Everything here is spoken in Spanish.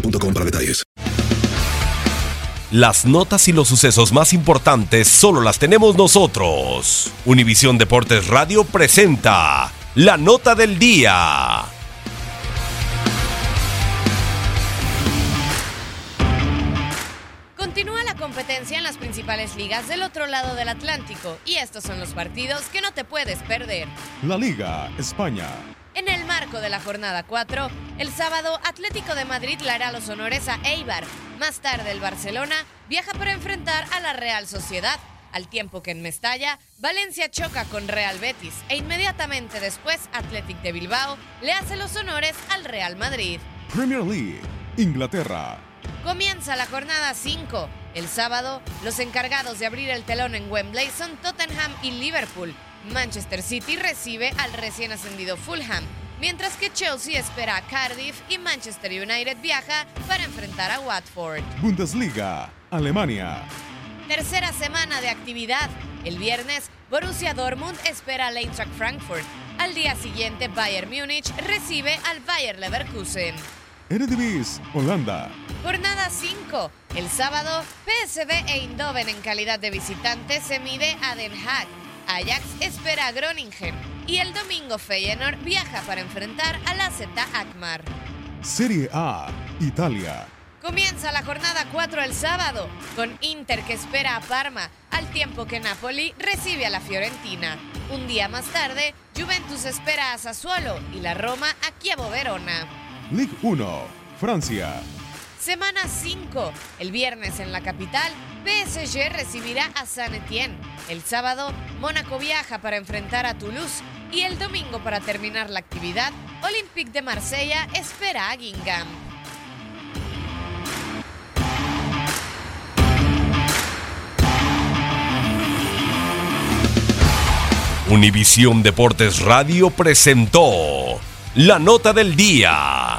boostmobile.com para detalles. Las notas y los sucesos más importantes solo las tenemos nosotros. Univisión Deportes Radio presenta la nota del día. Continúa la competencia en las principales ligas del otro lado del Atlántico y estos son los partidos que no te puedes perder. La Liga España. En el marco de la jornada 4, el sábado Atlético de Madrid le hará los honores a Eibar. Más tarde el Barcelona viaja para enfrentar a la Real Sociedad, al tiempo que en Mestalla, Valencia choca con Real Betis e inmediatamente después Athletic de Bilbao le hace los honores al Real Madrid. Premier League. Inglaterra. Comienza la jornada 5. El sábado, los encargados de abrir el telón en Wembley son Tottenham y Liverpool. Manchester City recibe al recién ascendido Fulham, mientras que Chelsea espera a Cardiff y Manchester United viaja para enfrentar a Watford. Bundesliga. Alemania. Tercera semana de actividad. El viernes, Borussia Dortmund espera al Eintracht Frankfurt. Al día siguiente, Bayern Múnich recibe al Bayer Leverkusen. Eredivisie. Holanda. Jornada 5. El sábado, PSV e Eindhoven en calidad de visitante se mide a Den Haag. Ajax espera a Groningen. Y el domingo Feyenoord viaja para enfrentar a la Z Akmar. Serie A. Italia. Comienza la jornada 4 el sábado, con Inter que espera a Parma, al tiempo que Napoli recibe a la Fiorentina. Un día más tarde, Juventus espera a Sassuolo y la Roma a Chievo Verona. Ligue 1. Francia. Semana 5. El viernes en la capital, PSG recibirá a Saint-Étienne. El sábado, Mónaco viaja para enfrentar a Toulouse. Y el domingo, para terminar la actividad, Olympique de Marsella espera a Guingamp. Univisión Deportes Radio presentó la nota del día.